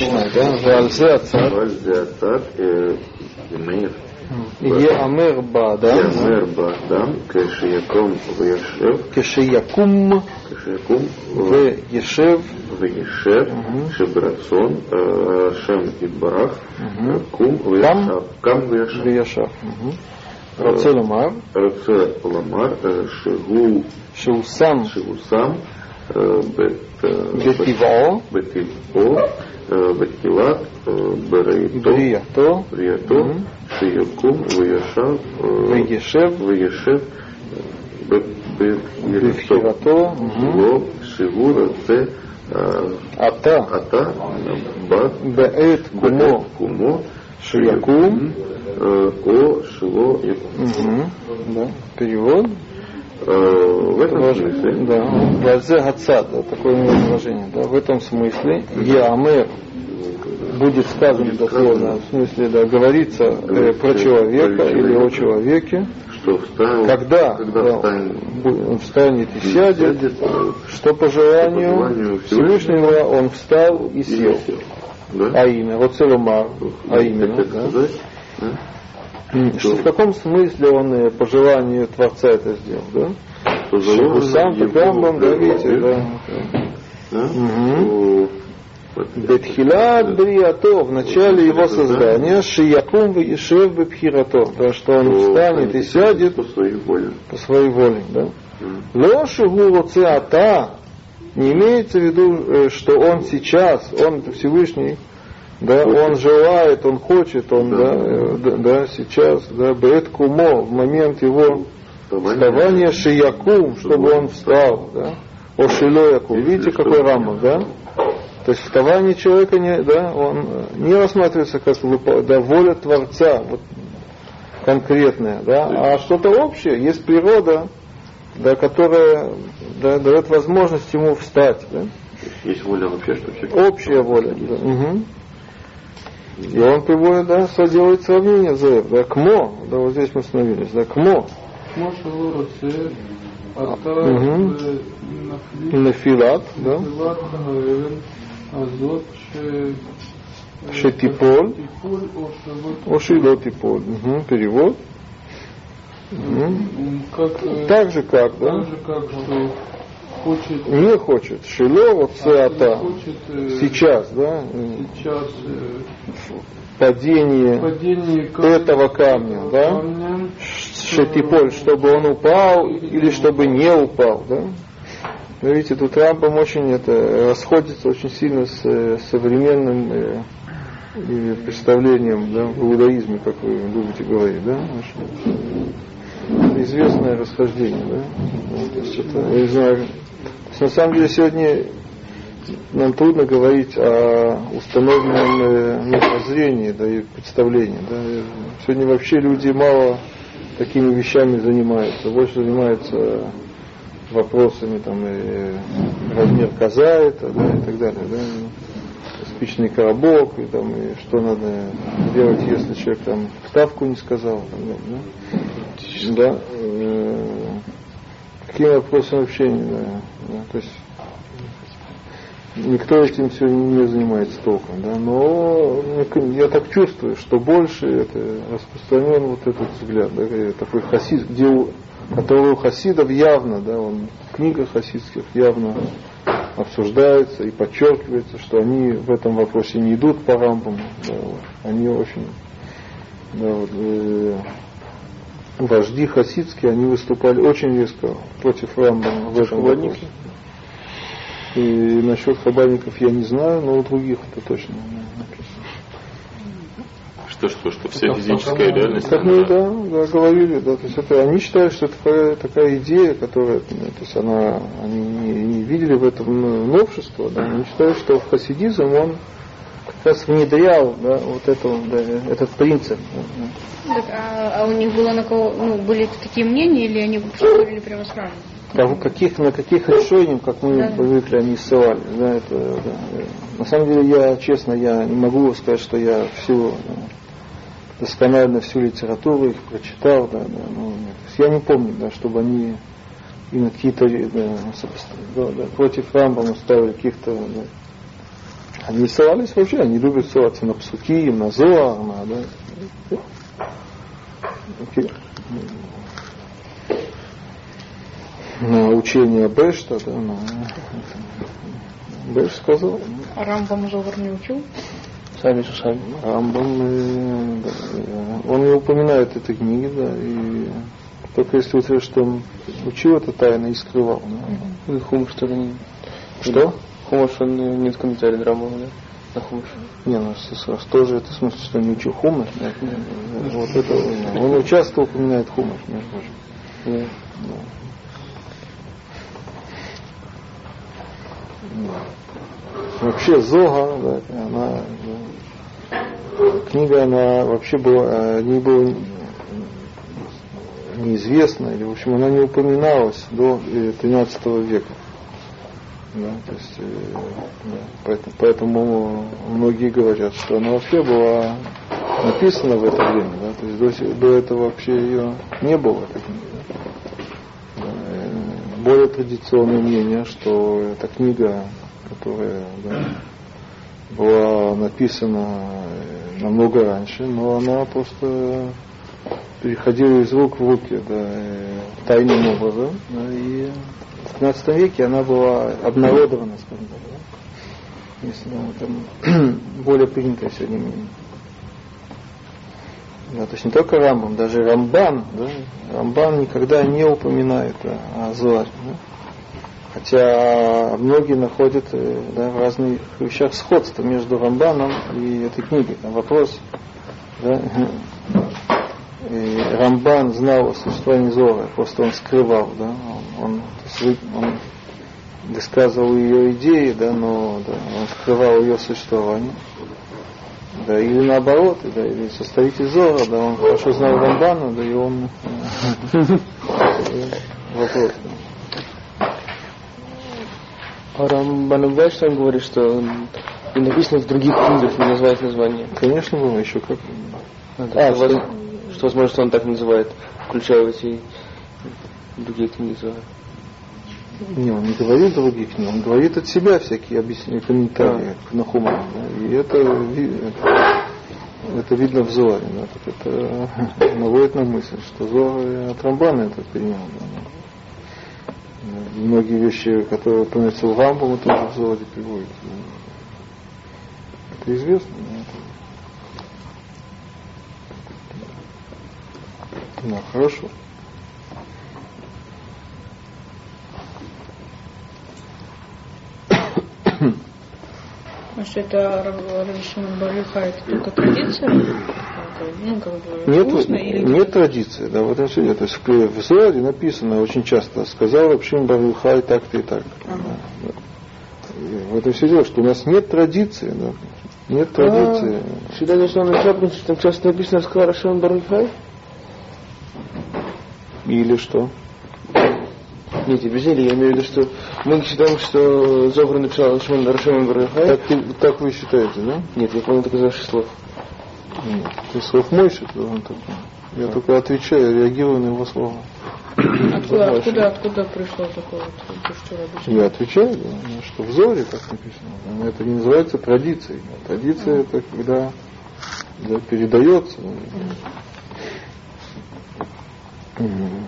точно, да? Вальзе Ацад. Вальзе Ацад имеет Еамер ба, да? Еамер ба, да? Шебрацон. Э, Шем и Кам вешев. Вешев. Рацеломар. Рацеломар. שהוא שם שהוא שם בטבעו, בטבעו, בתחילת בראייתו, בריאתו, בריאתו, שיקום וישב, וישב, וישב בבחירתו, לא שהוא רוצה אתה, אתה באת בעת קומו, קומו שיקום, או שלא יקום. Мгм, Да, перевод. В этом смысле Да, Вальзе Гацат, да, такое у него выражение. Да, в этом смысле Еамер будет сказано дословно, в смысле, да, говорится э, про человека или о человеке, что встал, когда, когда да, встанет, встанет и сядет, что по желанию желанию Всевышнего он встал и сел. Да? А имя, вот Целомар, а именно, да. сказать, да? Что, в каком смысле он э, по желанию Творца это сделал, да? что сам Рамбам, да, видите, да. да? Бетхилат Бриато, в начале его создания, Шиякум Ишев Бепхирато, да, что он встанет и сядет по своей воле. по своей воле, да. М. Ло Шигу Ата, не имеется в виду, э, что он сейчас, он Всевышний, да, он желает, он хочет, он, да, э, да, да, сейчас, да, Бет Кумо, в момент его вставания Шиякум, чтобы он встал, да, о Шилояку. Видите, какой рамок, да? То есть вставание человека не, да, он э, не рассматривается как да, воля Творца, вот, конкретная, да, а что-то общее, есть природа, да, которая да, дает возможность ему встать, да, Есть воля вообще, что человек общая воля. Да. Мгм. И он приводит, да, делает сравнение за да, кмо, да, вот здесь мы остановились, а, да, кмо. Нафилат, да. Шетиполь. Ошило типоль. Перевод. Угу. Как, э, так же как, да? Так же как, что хочет, не хочет, шило, вот а не ата, хочет э, сейчас, да, сейчас э, падение падение этого камня, да, камня, шатиполь, чтобы он упал или чтобы не упал, да. Вы видите, тут Рамбам очень это расходится очень сильно с э, современным э, и представлением да, в иудаизме, как вы любите говорить, да, Очень известное расхождение, да. Вот, то есть это, я не знаю, на самом деле сегодня нам трудно говорить о установленном э, мировоззрении да, и представлении. Да. Сегодня вообще люди мало такими вещами занимаются, больше занимаются вопросами там, и размер коза это, да, и так далее. Да, спичный коробок, и, там, и что надо делать, если человек там вставку не сказал. Там, да, да, э, какими вообще не знаю. То есть никто этим все не занимается толком, да, но я так чувствую, что больше это распространен вот этот взгляд, да, такой хасид, где у, который у хасидов явно, да, он в книгах хасидских явно обсуждается и подчеркивается, что они в этом вопросе не идут по рампам, да, вот. они очень, да, вот, э, вожди хасидские, они выступали очень резко против Рамбама в этом вопросе. И насчет хабарников я не знаю, но у других это точно написано. Что, что, что вся физическая реальность, Как мы она- да, да, говорили, да, то есть это они считают, что это такая, такая идея, которая, ну, то есть она, они не, не видели в этом ну, новшество, да, они считают, что в хасидизм он как раз внедрял, да, вот это, да, этот принцип. Так, а, а у них было на кого, ну, были такие мнения, или они спорили прямо сразу? да. Кого- каких, на каких решениях, как мы Да. привыкли, они ссылались, да, это, да. На самом деле я, честно, я не могу сказать, что я всю досконально всю литературу их прочитал, да, да, ну, я не помню, да, чтобы они именно какие-то да, да, против Рамбама ставили каких-то да, Они ссылались вообще, они любят ссылаться на псуки, на зоа, на, да. На учение Бешта, да, на... Беш сказал. А Рамбам Зогар не учил? Сами с усами. Рамбам, э, да, э, он не упоминает этой книги, да, и только если утверждать, что он учил это тайно и скрывал. Да. И хумаш тоже не... Что? Хумаш, он э, нет комментария Рамбама, да? На хумаш. Не, ну с- с- тоже это в смысле, что не учил хумаш. да. Вот это, он участвовал, упоминает хумаш, между прочим. Да. Вообще Зога, да, она да, книга, она вообще была, э, не была неизвестна, или в общем она не упоминалась до э, 13 века. Да, то есть, э, да, поэтому, поэтому многие говорят, что она вообще была написана в это время, да, то есть до, до этого вообще ее не было. да. Да, э, более традиционное мнение, что эта книга, которая да, была написана э, намного раньше, но она просто переходила из рук в руки да, э, тайным образом. и в 15 веке она была обнародована, скажем так. Да, если да, там более принятое сегодня мнение. Да, то есть не только Рамбам, даже Рамбан, да, Рамбан никогда не упоминает да, о Зоаре. Да. Хотя многие находят э, да, в разных вещах сходство между Рамбаном и этой книгой. Там вопрос, да, и Рамбан знал о существовании Зора, просто он скрывал, да, он, он, он высказывал ее идеи, да, но да, он скрывал ее существование. Да, или наоборот, да, или составитель Зора, да, он хорошо знал Рамбана, да, и он э, вопрос. А Рамбан он говорит, что написано в других книгах, не называет название. Конечно, было еще как. А, А, что, что- воз- что возможно, что он так называет, включая эти другие книги. Не, он не говорит других книг, он говорит от себя всякие объяснения, комментарии к Нахуману. да, и это, это, это видно в Зоре. Да, так это наводит на мысль, что Зор от Рамбана это принял. Да, да. Да, многие вещи, которые упоминаются в Рамбам, тоже в Зоре приводят. да. Это известно. да, Да, хорошо. А что это Равишимон Бариха, это только традиция? Это, Ну, как бы, Нет, или нет традиции, да, вот это нет. То есть в в Зоаре написано очень часто, сказал Рабшим Барухай так-то и так. Да, да. И в этом все дело, что у нас нет традиции, да, нет традиции. Всегда должно начать, потому что там часто написано «Сказал Рашон Барухай». Или что? Нет, без или я имею в виду, что мы считаем, что Зохар написал Шмон Рашон Барухай. Так, ты- так вы считаете, да? Нет, я помню только из ваших слов. Нет. Ты слов Мойши, то он такой. Я только отвечаю, реагирую на его слова. Откуда, откуда, откуда пришло такое вот, то, что? Я отвечаю, да, что в Зоре так написано. Но это не называется традицией. Традиция это когда да, передается. М,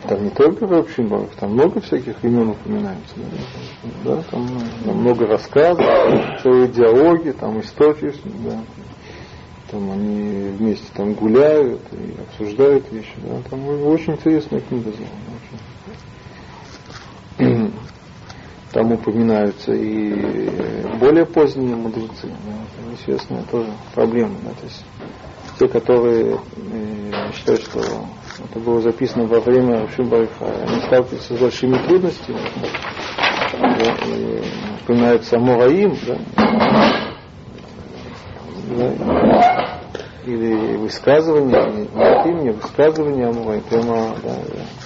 Там не только Рабшин Барух, там много всяких имен упоминается. Да, там, там много рассказов, целые диалоги, там истории, да. Там они вместе там гуляют и обсуждают вещи. Да. Там очень интересная книга. Там упоминаются и более поздние мудрецы. Да, известная тоже проблема. Да, то есть те, которые э, считают, что это было записано во время Шимбайха, они сталкиваются с большими трудностями. Да, и упоминается Амураим, да, да, или высказывания, не от имени, высказывания Амураим, прямо да,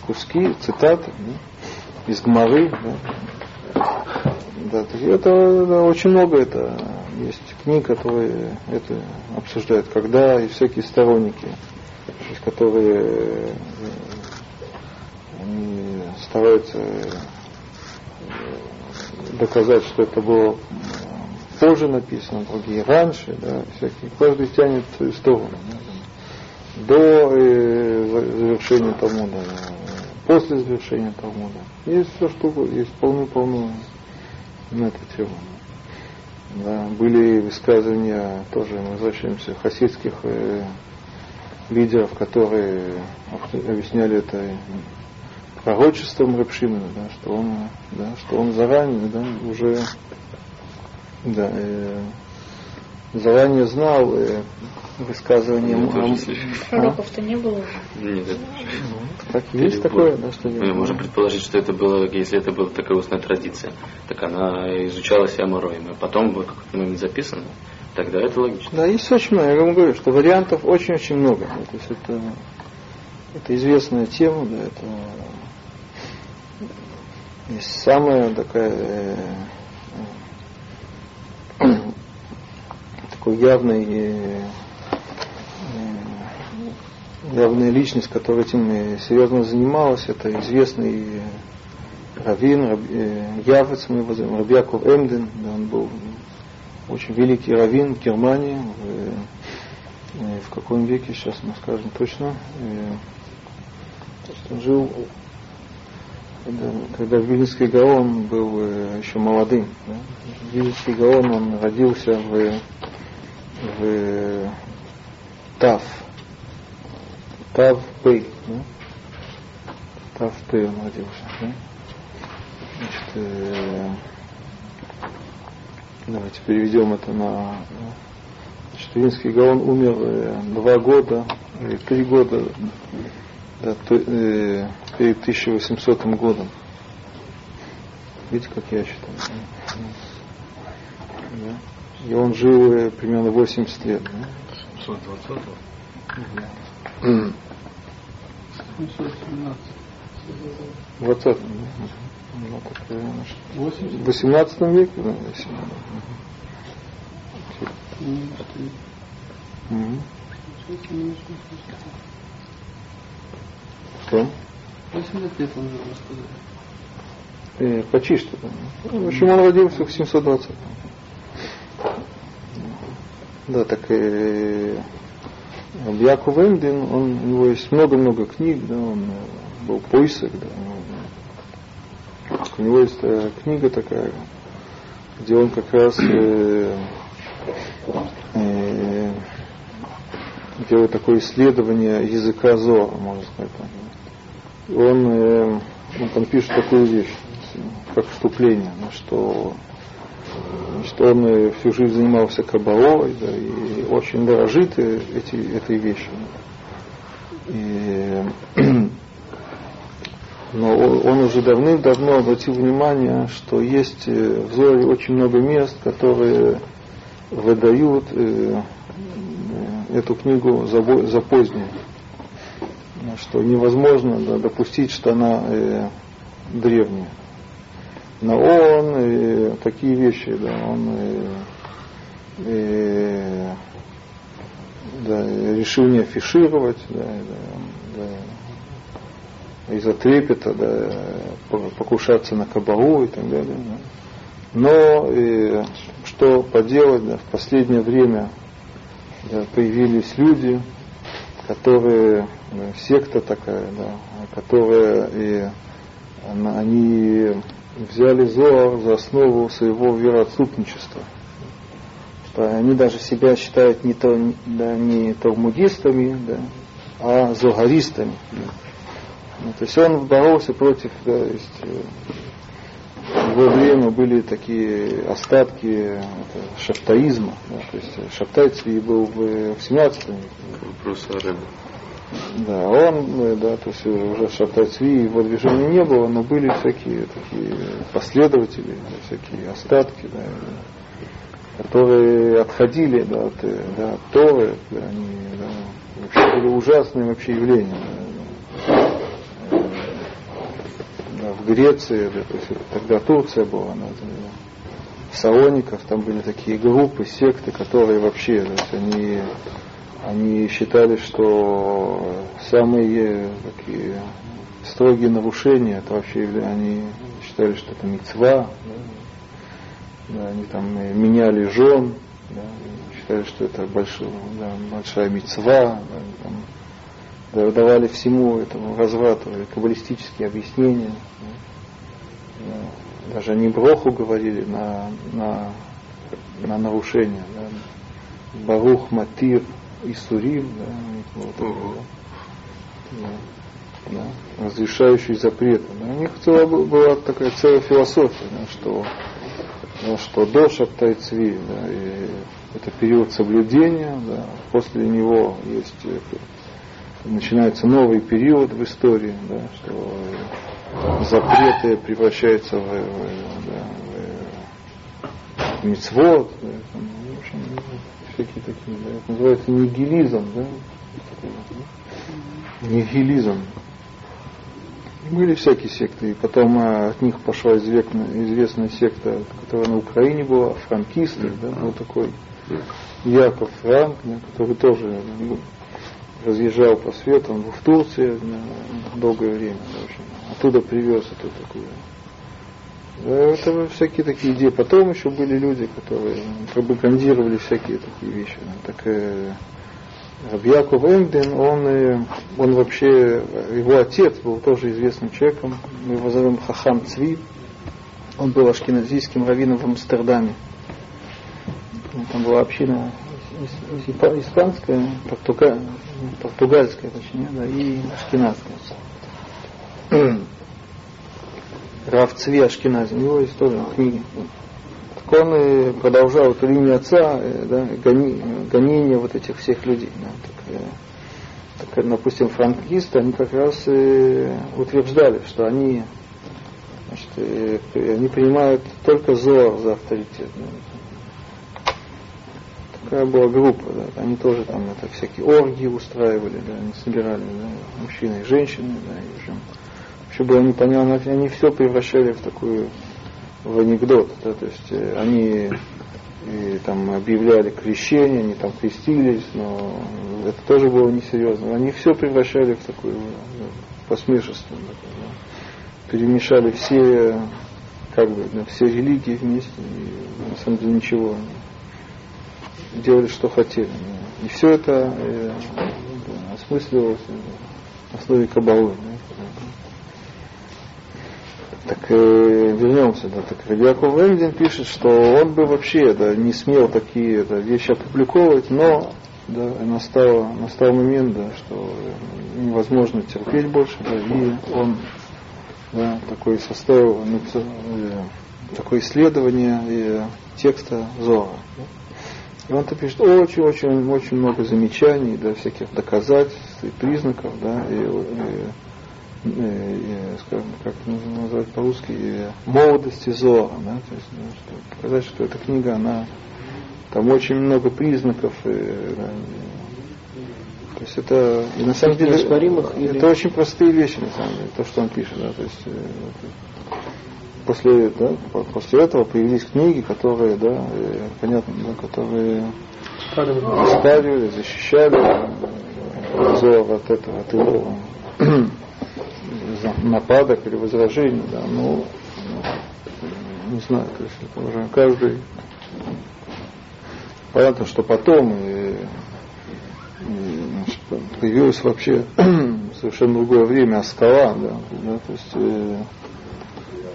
куски, цитаты да, из Гмары. Да. Да, это да, очень много это есть книг, которые это обсуждают, когда и всякие сторонники, которые э, они стараются э, доказать, что это было позже написаны, другие раньше, да, всякие, каждый тянет свою сторону. Да, до э, за- завершения Талмуда, э, после завершения Талмуда. Есть все что есть полно-полно на эту тему. Да, были высказывания, тоже мы возвращаемся, хасидских э, лидеров, которые объясняли это пророчеством Рапшимина, да, что он, да, что он заранее да, уже да, э, заранее знал э, высказывание Ну, слишком. Пророков-то не было уже. Нет, это- Так, есть такое, да, что Мы можем предположить, что это было, если это была такая устная традиция, так она изучалась Амароем, а потом в какой-то момент записано, тогда это логично. Да, есть очень много. Я вам говорю, что вариантов очень-очень много. Да, То есть это, это известная тема, да, это есть самая такая э, э, такой явный э, э, явная личность, которая этим э, серьезно занималась, это известный э, раввин, Раб- э, Явец, мы его зовем, Рабьяков Эмден, да, он был очень великий раввин в Германии, в, э, в каком веке, сейчас мы скажем точно, э, он жил, когда, когда Гаон был э, еще молодым. Да? Гаон, он родился в, в Тав, Тав Пэй? Тав Пэй он родился. Значит, э, Давайте переведем это на... Значит, Винский Гаон умер э, два года, или три года да, то- э, перед 1800 годом. Видите, как я считаю? Да? И он жил э, примерно 80 лет. Да? 717. 20 ну, так, значит, 80. в 18 веке, да, если- Мгм. Что? 80 лет он жил, вы сказали. Э, почти что. да. Ну, В общем, он родился в 720 Да, так э, Яков Эмдин, он, у него есть много-много книг, да, он э, был поисок, да, у него есть э, книга такая, где он как раз э, э, делает такое исследование языка Зора, можно сказать. И Он, э, он там пишет такую вещь, как вступление, ну, что Значит, он э, всю жизнь занимался кабалой, да, и очень дорожит э, эти, этой вещью. И, но он уже давным-давно обратил внимание, что есть э, в Зоре очень много мест, которые выдают э, э, эту книгу за, позднюю. Что невозможно допустить, что она древняя. Но он э, такие вещи, да, он э, э, да, решил не афишировать, да, да, да, из-за трепета, да, по- покушаться на кабалу и так далее. да. Но э, что поделать, да, в последнее время да, появились люди, которые, да, секта такая, да, которая и она- они взяли Зоар за основу своего вероотступничества. Что они даже себя считают не, то, да, не талмудистами, да, а зогаристами. да. Ну, то есть он боролся против, да, то есть, э, в его время были такие остатки это, шаптаизма. Да, то есть э, Шаптай Цви был в, в 17 веке. Вопрос о Рэбе. Да, он, э, да, то есть уже Шабтай Цви его движения не было, но были всякие такие последователи, да, всякие остатки, да, которые отходили да, от, да, от Торы, да, они да, вообще были ужасные вообще явления. Да, Э, да, в Греции, тогда Турция была, да, Салоников, там были такие группы, секты, которые вообще, они они считали, что самые такие строгие нарушения, это вообще они считали, что это мецва, да, они там э, меняли жен, да, считали, что это большой, да, большая мецва, да, давали всему этому разврату каббалистические объяснения. Да, даже они броху говорили на, на, на нарушение. Да, Барух, Матир и Сурим, да, такое, да, да, разрешающий запреты. Да. У них целая была такая целая философия, да, что, да, что до Шаптайцви, да, и это период соблюдения, да, после него есть э, начинается новый период в истории, да, что запреты превращаются в, в, да, в, мицвод, да, там, в общем, всякие такие, да, это называется нигилизм, да, нигилизм. Были всякие секты, и потом а, от них пошла известная, известная секта, которая на Украине была, франкисты, да, был такой Яков Франк, да, который тоже ну, разъезжал по свету, он был в Турции на долгое время, общем, оттуда привез эту такую. Это всякие такие идеи. Потом еще были люди, которые пропагандировали всякие такие вещи. Так э, Рабьяков Эмдин, он, э, он вообще, его отец был тоже известным человеком, мы его зовем Хахам Цви, он был ашкеназийским раввином в Амстердаме. Там была община испанская, португа, португальская, точнее, да, и ашкенадская. Рав Цви Ашкенази, у него есть тоже книги. Так он продолжал эту линию отца, э, да, гони, вот этих всех людей. Да, так, э, так, допустим, франкисты, они как раз э, утверждали, что они, значит, э, они принимают только Зоар за авторитет. Да, такая была группа, да, они тоже там это всякие оргии устраивали, да, они собирали, да, мужчины и женщины, да, и уже, вообще было непонятно, они все превращали в такую, в анекдот, да, то есть э, они и там объявляли крещение, они там крестились, но это тоже было несерьезно. Они все превращали в такое да, посмешество, да, перемешали все, как бы, да, все религии вместе, и на самом деле ничего делали, что хотели. И все это э, осмысливалось на основе кабалы. Так э, вернемся, да, так Яков Эмдин пишет, что он бы вообще да, не смел такие да, вещи опубликовывать, но да, настал, настал момент, да, что невозможно терпеть больше, да, и он да, такой составил написал, э, такое исследование э, текста Зора. Да. И он-то пишет очень-очень очень много замечаний, да, всяких доказательств и признаков, да, и, и, и, и скажем, как назвать по-русски, молодости Зора, да, то есть, да, чтобы показать, что эта книга, она там очень много признаков, и, да, то есть это и на самом деле это или... очень простые вещи, на самом деле, то, что он пишет, да, то есть после, да, после этого появились книги, которые, да, понятно, да, которые ставили, защищали Зор от этого, от его нападок или возражений, да, ну, не знаю, то есть это уже каждый понятно, что потом и, и, значит, появилось вообще совершенно другое время Аскала, да, да, то есть э,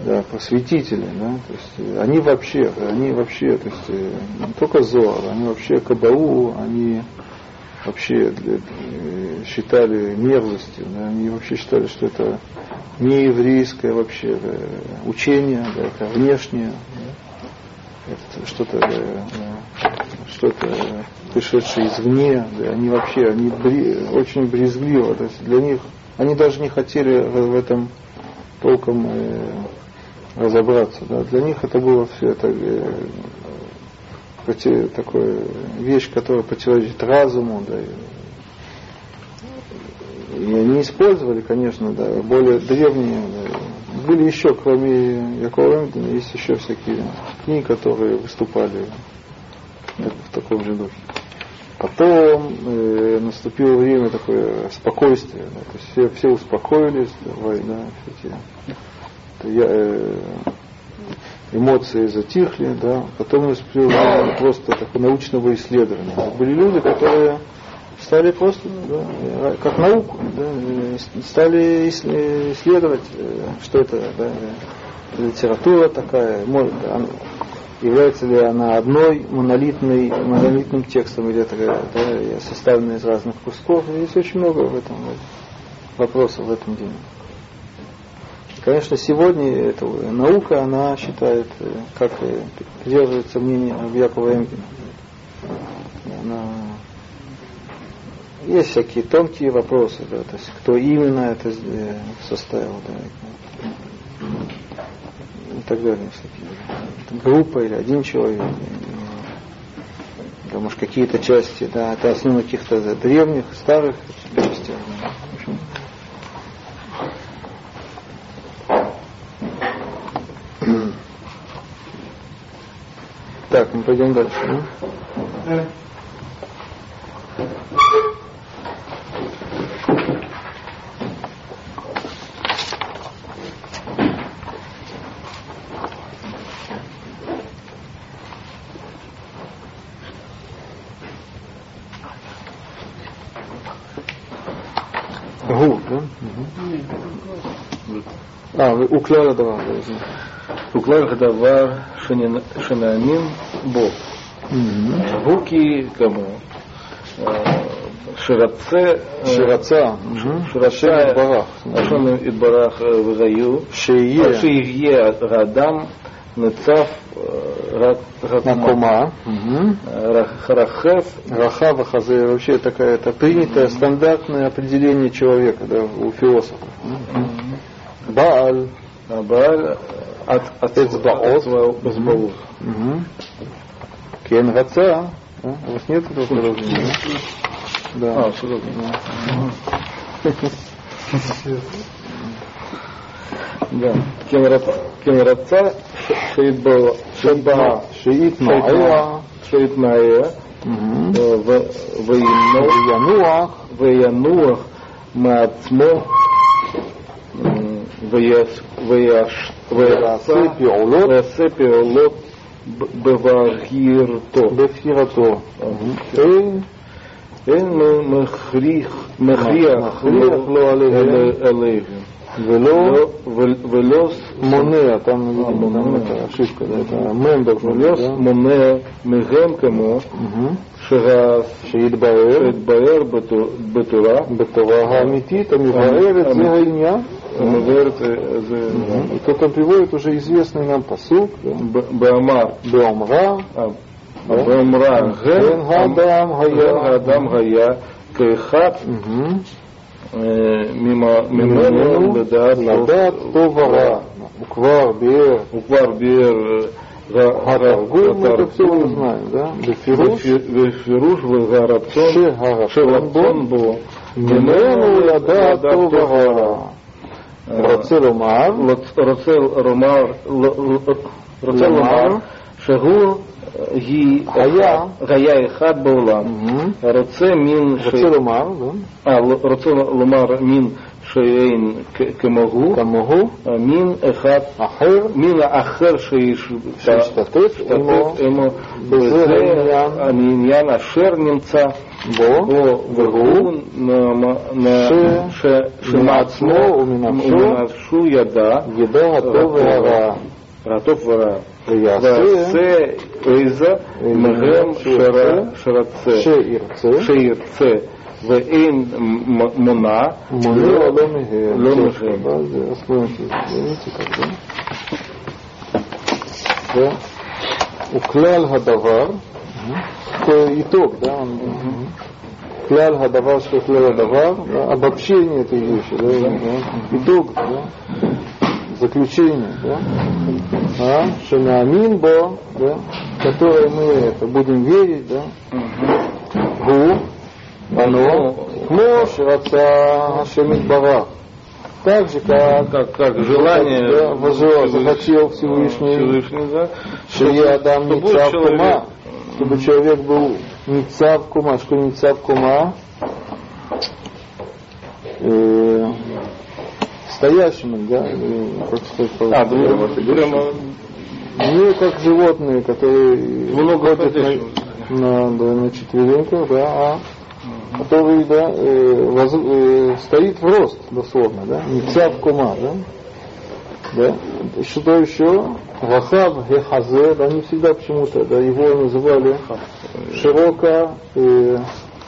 да, просветители, да, то есть они вообще, они вообще, то есть не только Зоар, они вообще Кабалу, они вообще считали мерзостью, да, они вообще считали, что это не еврейское вообще да, учение, да, это внешнее, да, это что-то, да, что-то пришедшее извне, да, они вообще, они бри, очень брезгливо, то есть для них, они даже не хотели в этом толком э, разобраться. Да. Для них это было все это э, такое вещь, которая противоречит разуму, да, и, и они использовали, конечно, да, более древние. Да, были еще, кроме Якова Эмдена, есть еще всякие книги, которые выступали в таком же духе. Потом э, наступило время такое спокойствие, да, то есть все, все успокоились, да, все э, эмоции затихли, да, потом наступило просто такое научного исследования. Были люди, которые стали просто, да, как науку, да, стали исследовать, э, что это да, литература такая, может, она, является ли она одной монолитной, монолитным текстом, или это да, составлена из разных кусков. Есть очень много в этом вопросов в этом деле. Конечно, сегодня эта наука, она считает, э, как придерживается мнение Якова Энгена. Она... Есть всякие тонкие вопросы, да, то есть кто именно это э, составил, да, и так далее. Всякие. Группа или один человек, да, может какие-то части, да, это основы каких-то древних, старых частей. В общем, Так, мы пойдем дальше. Да? Гу, да? Угу. А, вы уклара давар. Уклара давар шинамим Бог. Mm-hmm. Буки кому? Э, Шираце, Шираца, э, Шираца, Идбарах, Ашон Идбарах э, Вагаю, Шиевье а Радам, Нецав Ракума, Рахав. Рахав, Хазе, вообще такая, это принятое стандартное определение человека да, у философов. Бааль. А Бааль от Эцбаот. כן רצה, у вас нет этого выражения? Да. А, что Да. כן רצה שיתמעע, שיתמעע, וינוח, וינוח מעצמו ויעשה פעולות בבחירתו. בבחירתו. אין מכריח לו עליהם. ולא, ולא מונע, там, там это ошибка, да, это мем должен быть, ולא מונע מהם כמו שיתברר בתורה, בתורה האמיתית המבארת זה העניין, המבארת זה, и тут он приводит уже известный нам посук, באמר, באומרה, באמרה, כן האדם היה, האדם היה כאחד ממנו לדעת טוב וכבר ביאר וכבר ביאר התרגום בתקצוב הזמן, בפירוש והרצון בו ממנו לדעת טוב ורע רוצה לומר רוצה לומר רוצה לומר שהוא היה, היה אחד בעולם, רוצה מין, רוצה לומר, רוצה לומר מין שאין כמוהו, כמוהו, מין אחד אחר, מין אחר שהשתתף עמו, עמו בזה העניין אשר נמצא בו, והוא שמעצמו ומנפשו ידע, ידע הטוב והרע, הטוב והרע, ויעשה איזה מהם שרצה, שירצה ואין מונע, מונע לא מהם, לא מהם. זה остановимся, видите как, да? Да? וכלל הדבר, такой итог, да, он, кляль гадавар, что кляль гадавар, да, обобщение этой вещи, да, да, итог, да, заключение, да, а, шенаамин бо, да, которое мы это будем верить, да, гу, оно, кмо шраца Хашемит Барах. Так же, как, как, как желание да, возжелал, захотел Всевышний, Всевышний да, чтобы Адам не человек- кума, чтобы человек был не цав кума, что не цав кума, э, стоящим, да, или, как сказать, А, прямо, прямо Не как животные, которые Много ходят на, на, да, на четвереньках, да, а который да, э, воз- э, стоит в рост, дословно, да, не цап кума, да. Да? Что еще? Вахаб Гехазе, да, не всегда почему-то, да, его называли широко э,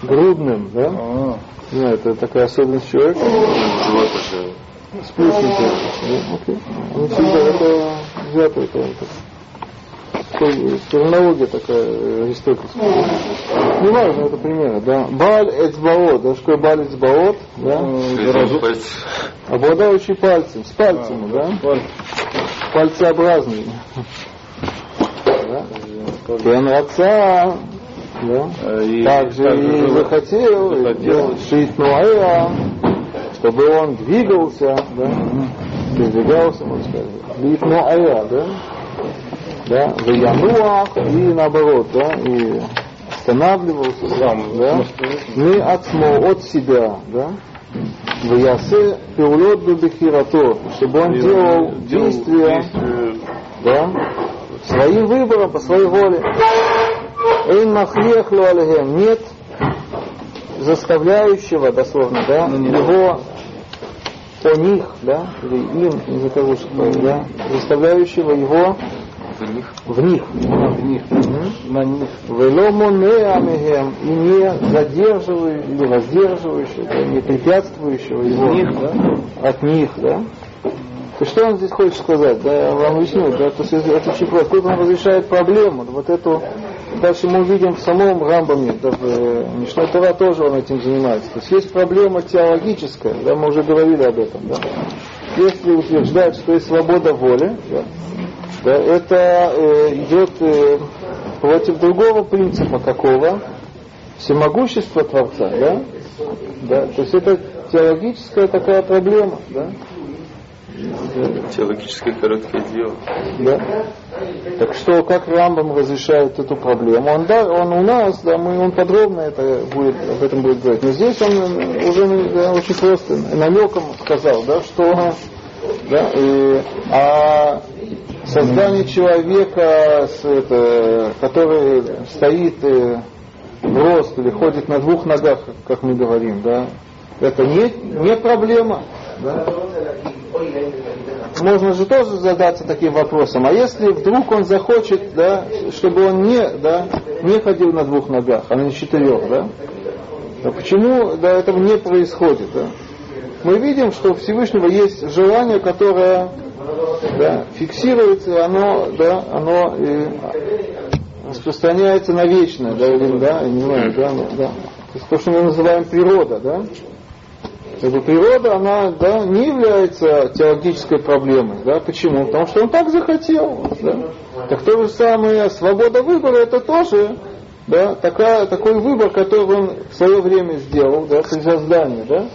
грудным, да. А, Не знаю, это такая особенность человека. Окей. Не всегда это взято, это, это терминология такая аристотельская. Не важно, это примеры, да. Баль эцбаот, да, что баль эцбаот, да, обладающий пальцем, с пальцем, да, пальцеобразный. Да. Кен отца, да. э, Также и захотел, захотел. шить Ноэа, чтобы он двигался, да, передвигался, можно сказать, лит Ноэа, да, да, в Януах и наоборот, да, и останавливался сам, да, не от от себя, да, в Ясе Пеулот Бехирато, чтобы он делал действия, да, своим выбором, по своей воле. Эйн махлех. Нет заставляющего, дословно, да, его о них, да, или им, не закажу, что да, заставляющего его в них, в них, на них. Веломонеамехем и не задерживающего или воздерживающего, да, не препятствующего его них, да? от них, да. То что он здесь хочет сказать? Да, я вам объясню, да, то есть это очень просто. Тут он разрешает проблему, вот эту, дальше мы увидим в самом Рамбаме, да, в Мишной Тора тоже он этим занимается. То есть есть проблема теологическая, да, мы уже говорили об этом, да. Если утверждать, что есть свобода воли, да, да, это э, идет э, против другого принципа какого? Всемогущество Творца, да? да? То есть это теологическая такая проблема, да? Теологическое короткое дело. Да. Так что, как Рамбам разрешает эту проблему? Он, да, он у нас, да, мы, он подробно это будет, об этом будет говорить. Но здесь он уже да, очень просто намеком сказал, да, что да, и, а создание человека, с, это, который стоит э, в рост или ходит на двух ногах, как мы говорим, да, это не, не проблема. Можно же тоже задаться таким вопросом. А если вдруг он захочет, да, чтобы он не, да, не ходил на двух ногах, а на четырех, да? А почему да, этого не происходит? Да? Мы видим, что у Всевышнего есть желание, которое да, фиксируется, оно, да, оно э, распространяется на вечное, да, или, да, не знаю, да, да. То, что мы называем природа, да, как природа, она да, не является теологической проблемой. Да? Почему? Потому что он так захотел. Да? Так то же самое, свобода выбора, это тоже да, такая, такой выбор, который он в свое время сделал да, при создании. Да?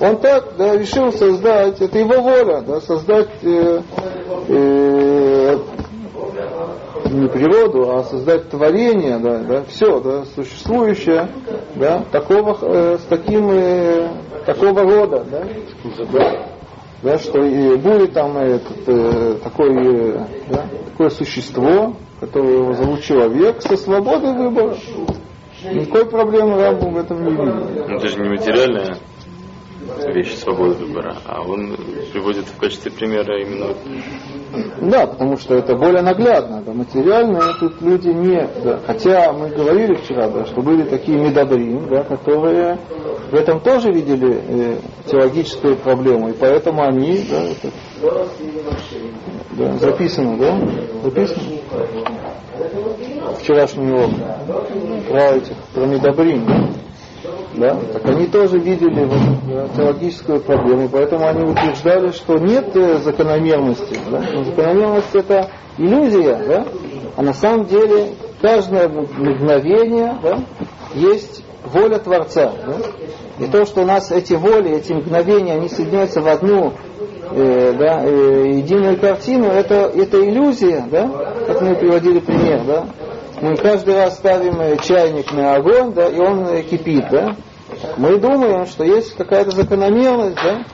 Он так да, решил создать, это его воля, да, создать э, э, не природу, а создать творение, да, да, все, да, существующее, да, такого, э, с таким, э, такого рода, да, да, да, что и будет там этот, э, такой, э, да, такое существо, которое его зовут человек, со свободой выбора. Никакой проблемы Рамбу в этом не видит. Ну, это же не материальная вещь свободы выбора, а он приводит в качестве примера именно Да, потому что это более наглядно, да, материально тут люди не, да, хотя мы говорили вчера, да, что были такие медобрим, да, которые в этом тоже видели э, теологическую проблему, и поэтому они, да, это, да, записано, да, записано, вчерашний урок, про этих, про медобрим, да, так они тоже видели вот, да, теологическую проблему, поэтому они утверждали, что нет э, закономерности. Да? Но закономерность это иллюзия, да? а на самом деле каждое мгновение да, есть воля Творца. Да? И то, что у нас эти воли, эти мгновения, они соединяются в одну э, да, э, единую картину, это, это иллюзия, да? как мы приводили пример. Да? Мы каждый раз ставим э, чайник на огонь, да, и он э, кипит, да? Мы думаем, что есть какая-то закономерность, да?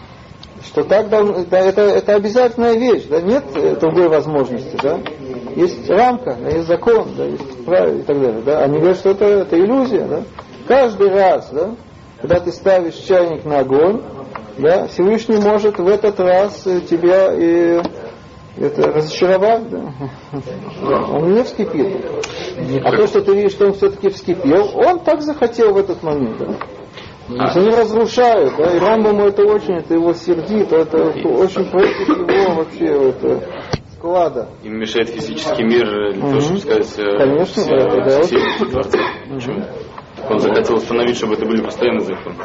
Что так должно, да, это, это обязательная вещь, да? Нет э, другой возможности, да? есть рамка, да, есть закон, да, есть правила и так далее. Да. Они говорят, что это, это иллюзия. Да. Каждый раз, да, когда ты ставишь чайник на огонь, да, Всевышний может в этот раз тебя и это разочаровать, да. да. Он не вскипит. А то, что ты видишь, что он все-таки вскипел, он так захотел в этот момент. Да. То есть они разрушают, да, и Рамбаму это очень, это его сердит, это очень против его вообще это, склада. Им мешает физический мир для того, чтобы сказать э, Конечно, все, да, да, все. Творца. Почему? Он захотел установить, чтобы это были постоянные законы.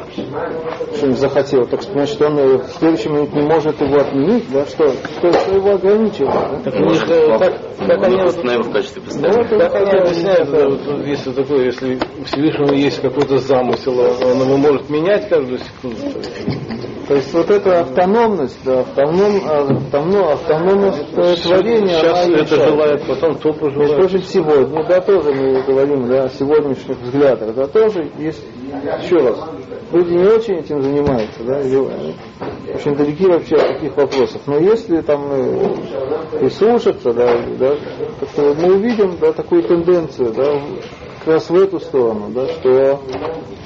что он захотел. Так что, значит, он э, в следующий момент не может его отменить, да, что, что, что его ограничивает. Да? Так, у них, э, так, так они Он вот установил в качестве Ну, постоянного. это Так они объясняют, да, если такое, если у Всевышнего есть какой-то замысел, он его может менять каждую секунду. То есть вот эта автономность, да, автоном, автоном, автономность э, творения, Сейчас она это желает, потом то Между пожелает. прочим, сегодня, да, тоже мы говорим да, о сегодняшних взглядах, да, тоже есть, еще раз, люди не очень этим занимаются, да, или очень далеки вообще от таких вопросов. Но если там э, прислушаться, да, да, то мы увидим да, такую тенденцию, да, как раз в эту сторону, да, что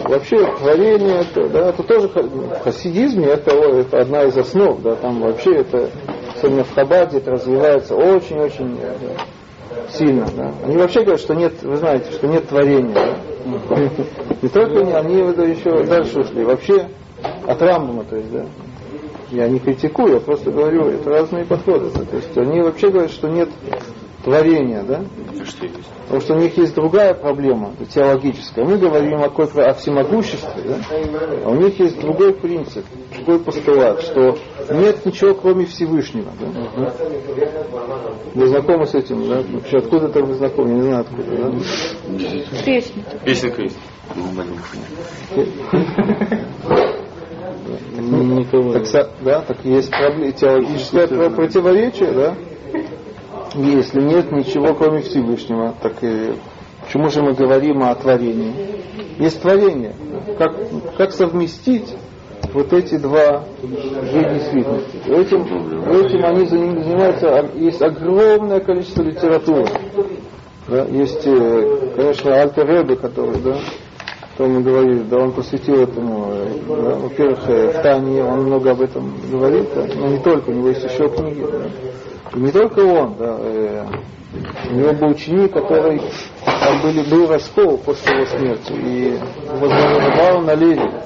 вообще творение, это, да, это тоже ха- в хасидизме это, это одна из основ, да, там вообще это, особенно в Хабаде, это развивается очень-очень э, сильно. Да. Они вообще говорят, что нет, вы знаете, что нет творения. Да. Не только они, они это еще дальше ушли. Вообще от Рамбама, то есть, да. Я не критикую, я просто говорю, это разные подходы. То есть они вообще говорят, что нет творения, да. Потому что у них есть другая проблема, теологическая. Мы говорим о, какой-то- о всемогуществе, да? а у них есть другой принцип, другой постулат, что нет ничего, кроме Всевышнего. Да? Вы знакомы с этим? Да? Вообще, откуда это вы знакомы? Я не знаю откуда. Да? Песня. Песенка есть. Никого. Так, да, так есть проблема, теологическое про- противоречие, да? Если нет ничего, кроме Всевышнего, так и почему же мы говорим о творении? Есть творение. Как, как совместить вот эти два вида действительности? Этим, этим они заним- занимаются, а, есть огромное количество литературы. Да? Есть, э, конечно, Альтер Ребе, который, да, то мы говорили, да, он посвятил этому, э, да, во-первых, э, в Тане он много об этом говорит, да, но не только, у него есть еще книги, да. И не только он, да, э, у него был ученик, который там были, был раскол после его смерти, и возглавлял на Леве.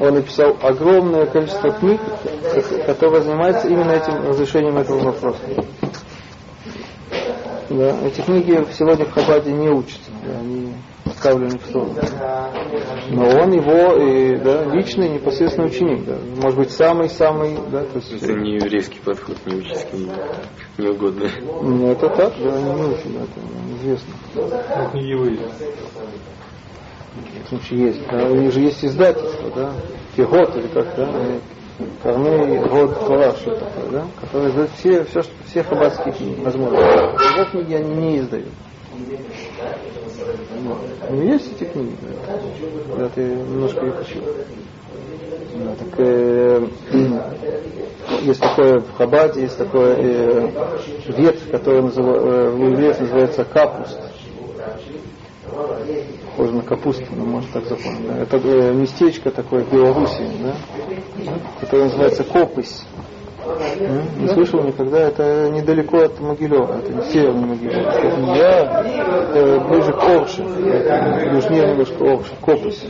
Он написал огромное количество книг, ко- которые занимаются именно этим разрешением этого вопроса. Да, эти книги сегодня в Хабаде не учатся, да, они оставлены в сторону. Но он его и, да, личный непосредственный ученик, да, может быть самый-самый, да, то есть, Это не еврейский подход, не учительский, не угодно. ну, это так, да, не учат, да, это известно. В случае есть, да, у них же есть издательство, да, Кигот или как, да, Корней Год Тора, что такое, да, которые издают все, все, что, все хаббатские книги, возможно. Его книги они не издают. Вот. Ну, есть эти книги, да, ты немножко их учил. Да, так, э, есть такое в Хабаде, есть такое э, ветвь, которая называ- э, в евреев называется капуст. Похоже на капусту, но может так запомнить. Да? Это э, местечко такое в Беларуси, да? которое называется Копысь. Не слышал никогда, это недалеко от Могилева, это не северный Могилев. Это не я, это ближе к Орше, южнее немножко Орше, Копысь.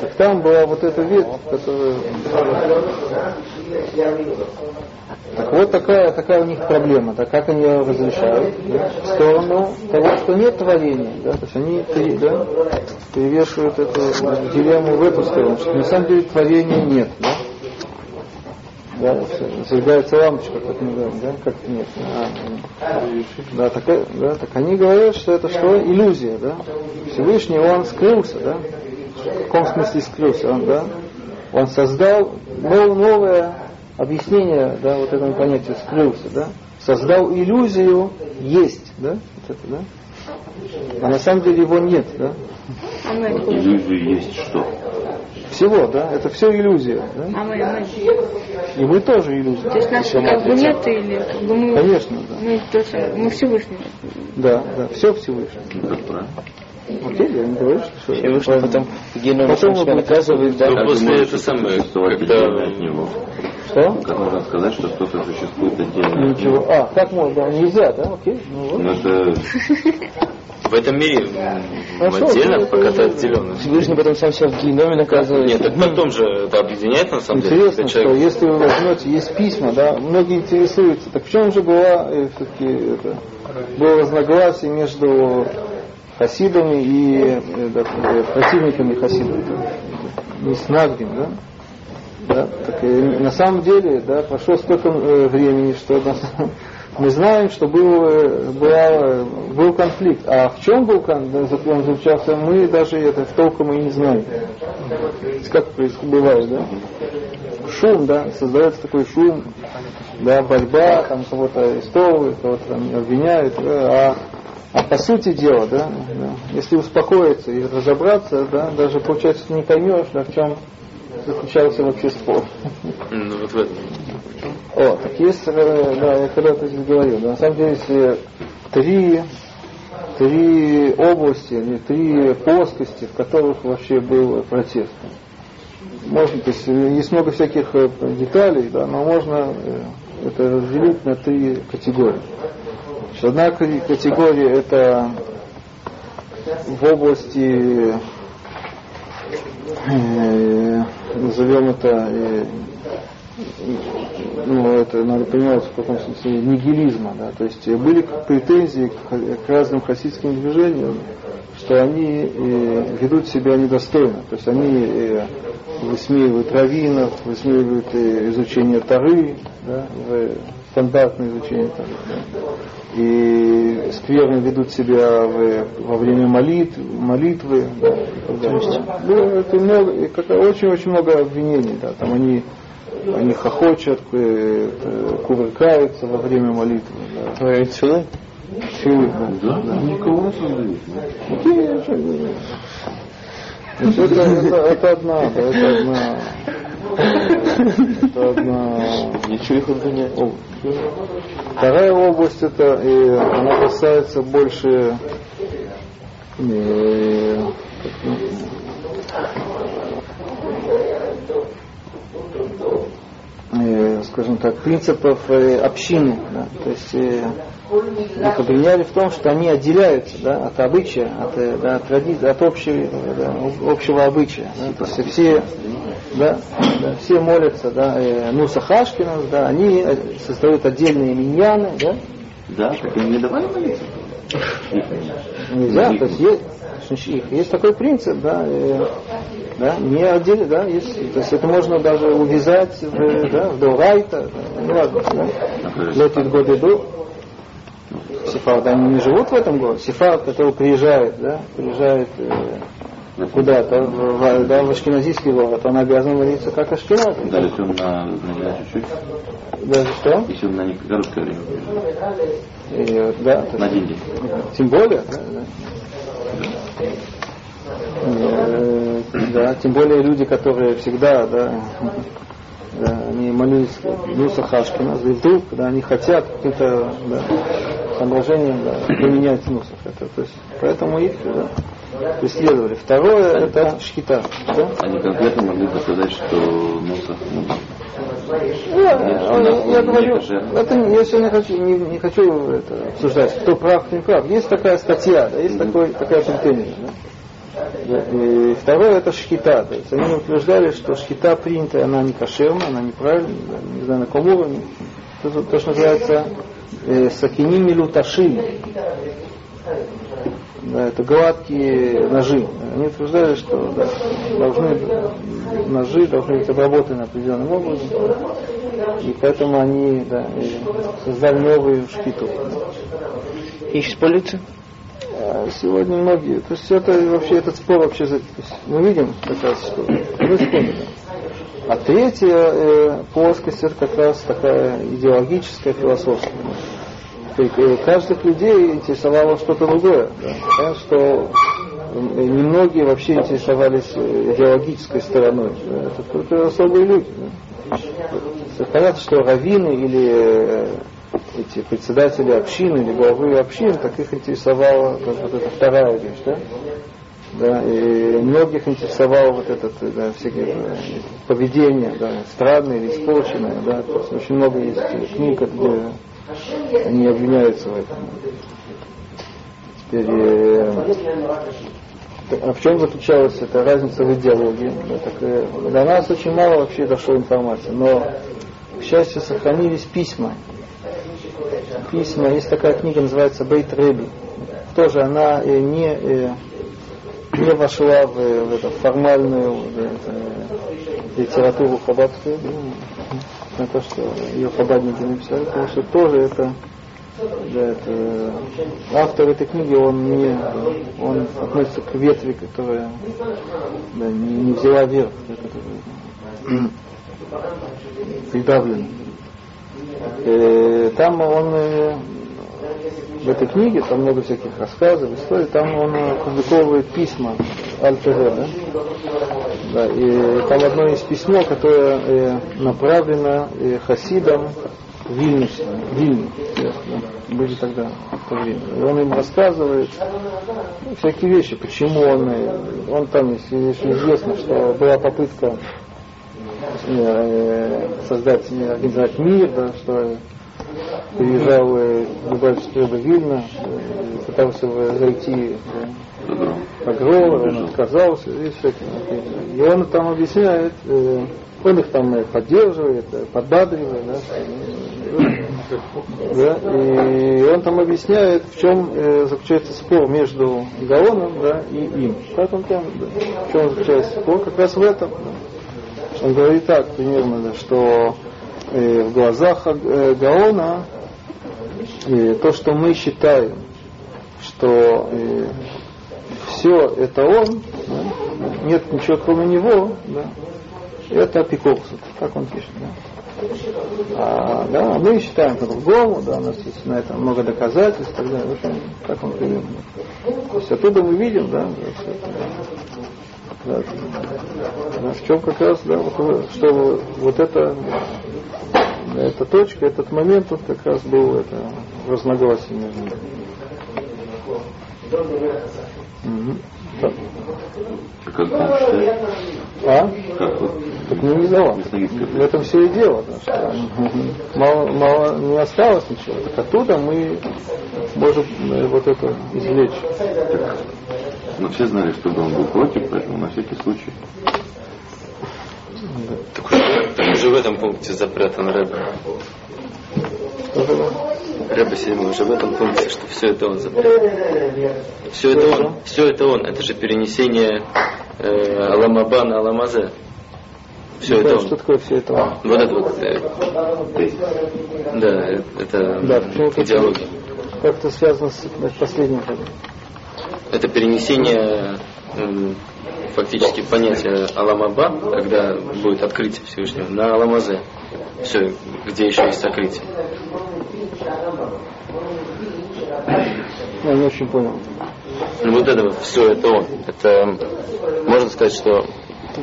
Так там была вот эта ветвь, которая... Так вот такая, такая у них проблема, да, как они ее разрешают, да, в сторону того, что нет творения, да, то есть они да, перевешивают эту дилемму в эту сторону, что на самом деле творения нет, да. Да, зажигается лампочка, как мы говорим, да, как нет. А, да, так, да, так они говорят, что это что? Иллюзия, да. Всевышний, он скрылся, да. В каком смысле скрылся он, да? Он создал нов- новое объяснение, да, вот этому понятию скрылся, да. Создал иллюзию есть, да, вот это, да. А на самом деле его нет, да. Иллюзию есть что? Всего, да, это все иллюзия, да? А мы, мы. И мы тоже иллюзия. То есть нас как бы нет или как бы мы, Конечно, да. мы, то есть, мы Всевышний. Да, да, все Всевышний. Правильно. Окей, я не говорю, что Всевышний правильно. потом в геноме Потом себя наказывает, да. Ну, после это самое, когда- от него? Что? Как можно сказать, что что-то существует отдельно от него? Ничего. А, как можно? Да, нельзя, да? Окей. Ну, вот. Ну, это В этом мире м, Хорошо, отдельно, ну, пока ты отделенно. Всевышний потом сам себя в геноме наказывает. Нет, так потом же это объединяет на самом деле. Интересно, что если вы возьмете, есть письма, да, многие интересуются, так в чем же была э, все-таки это, было разногласие между хасидами и э, да, э, противниками хасидов, не с Нагдим, да? Да, так, э, на самом деле, да, прошло столько э, времени, что на мы знаем, что был, э, была, э, был конфликт. А в чем был кон- да, он заключался, мы даже это толком и не знаем. Как бывает, да? Шум, да, создается такой шум, да, борьба, там кого-то арестовывают, кого-то там обвиняют, да, а, а по сути дела, да, да, если успокоиться и разобраться, да, даже получается не поймешь, да, в чем заключался вообще спор. Ну, вот в этом. О, так есть, э, да, я когда-то здесь говорил, на самом деле, если три, три области или три плоскости, в которых вообще был протест. Можно, то есть э, есть много всяких э, деталей, да, но можно это разделить на три категории. Значит, одна ка- категория это в области э, назовем это э, ну, это надо понимать в каком смысле нигилизма, да, то есть э, были претензии к, к разным хасидским движениям, что они э, ведут себя недостойно, то есть они э, высмеивают раввинов, высмеивают э, изучение Тары, да, в- стандартное изучение Тары, да, и скверно ведут себя в- во время молитв, молитвы, да, и так далее. Ну, это много, очень-очень много обвинений, да, там они они хохочут, э, кувыркаются во время молитвы. Да. Отсюда? Филы, да. Да, никого не создают. Это, это, это одна, да, это одна, это одна область. Вторая область это, э, она касается больше э, э, скажем так, принципов э, общины. Да? То есть э, их обвиняли в том, что они отделяются да, от обычая, от, э, да, от, тради- от общего, да, общего обычая. Да? То есть все, да, да, все молятся, да, э, Нуса Хашкина, да, они э, создают отдельные миньяны, да, Да, так им не давали молиться? Нельзя, то есть есть, их- есть такой принцип, да, э, да, не отдельно, да, есть, то есть это можно даже увязать в, да, в Дорайта, да, ну ладно, да, летит годы до. Сефарды, они не живут в этом городе. Сефард, который приезжает, да, приезжает э, куда-то, в, в- да, в Ашкеназийский город, он обязан молиться как Ашкеназ. Да, если он на, на чуть-чуть, Даже что? если он на короткое время, И, да, на один день. Тем более, да, да. Э, да, тем более люди, которые всегда, да, да, они молились Нуса Хашкина, и вдруг, когда они хотят каким-то да, соображением да, поменять Нусах. Это, то есть, поэтому их да, преследовали. Второе это шхита. Да? Они конкретно могли доказать, что Нусах, ну, Я, говорю, это, я сегодня не хочу, не, не хочу это обсуждать, кто прав, кто не прав. Есть такая статья, да, есть такой, такая претензия. Да? И второе это шхита. То есть они утверждали, что шхита принятая, она не кошерная, она неправильная, да, не знаю на каком уровне. То, то, что называется э, сакиними люташими. Да, это гладкие ножи. Они утверждали, что да, должны, ножи должны быть обработаны определенным образом. И поэтому они да, создали новую шкиту. И сейчас пользуются? А Сегодня многие, то есть это вообще этот спор вообще, за- то есть мы видим как раз, что мы вспомнили. А третья э, плоскость это как раз такая идеологическая, философская. Э, каждых людей интересовало что-то другое. Да? Что э, немногие вообще интересовались э, идеологической стороной. Да, это только особые люди. Да. Понятно, что раввины или э, эти председатели общины или главы общин, так их интересовала вот, вот эта вторая вещь, да? Да, и многих интересовало вот это да, всякие да, поведение, да, странное или испорченное, да, то есть очень много есть книг, где они обвиняются в этом. Теперь, э, а в чем заключалась эта разница в идеологии? Да, так, э, до нас очень мало вообще дошло информации, но, к счастью, сохранились письма. Письма, есть такая книга, называется Бейт Реби. Тоже она э, не, э, не вошла в, в эту формальную в, это, литературу хаббатскую, ну, на то, что ее хаббатники написали, потому что тоже это да, это, автор этой книги, он не, он относится к ветви, которая да, не, не взяла верх, которая придавлена. Э, там он э, в этой книге, там много всяких рассказов, историй, там он опубликовывает письма аль да? да? И там одно из письмо, которое э, направлено э, хасидам Вильнюсе, Вильню, были тогда в то время. И он им рассказывает ну, всякие вещи, почему он, э, он там, если, если известно, что была попытка э, создать, э, организовать мир, да, что приезжал Любавичский Рэба Вильна, пытался зайти в погром, он отказался, и, и он там объясняет, он их там поддерживает, подбадривает, да, да, и он там объясняет, в чем э, заключается спор между Гаоном да, и им. Как он там, да, в чем заключается спор? Как раз в этом. Да. Он говорит так примерно, да, что э, в глазах э, Гаона э, то, что мы считаем, что э, все это он, нет ничего кроме него, да, это апикорсус, как он пишет. Да. А, да, мы считаем по-другому, да, у нас есть на это много доказательств так далее. В общем, как он привел. То есть оттуда мы видим, да, да, да, в чем как раз, да, вот, что вот это, эта точка, этот момент, вот как раз был это разногласие между ними. Угу. Как считает? А? Как вот? Так не виноват. В этом все и дело. Да, что мало, мало не осталось ничего. Так оттуда мы можем э, вот это извлечь. Так, ну, все знали, что он был против, поэтому на всякий случай. Так, так уже в этом пункте запрятан Рэб. Рэба седьмой уже в этом пункте, что все это он запрятан. Все это он, все это он. Это же перенесение э, Аламаба на Аламазе. Все это он. что такое все это? он? Вот это вот. э, да, это Да, идеология. Как это связано с последним? Это перенесение фактически понятия Аламаба, когда будет открытие Всевышнего, на Аламазе. Все, где еще есть сокрытие. Я не очень понял. Ну, вот это вот, все это он. Это можно сказать, что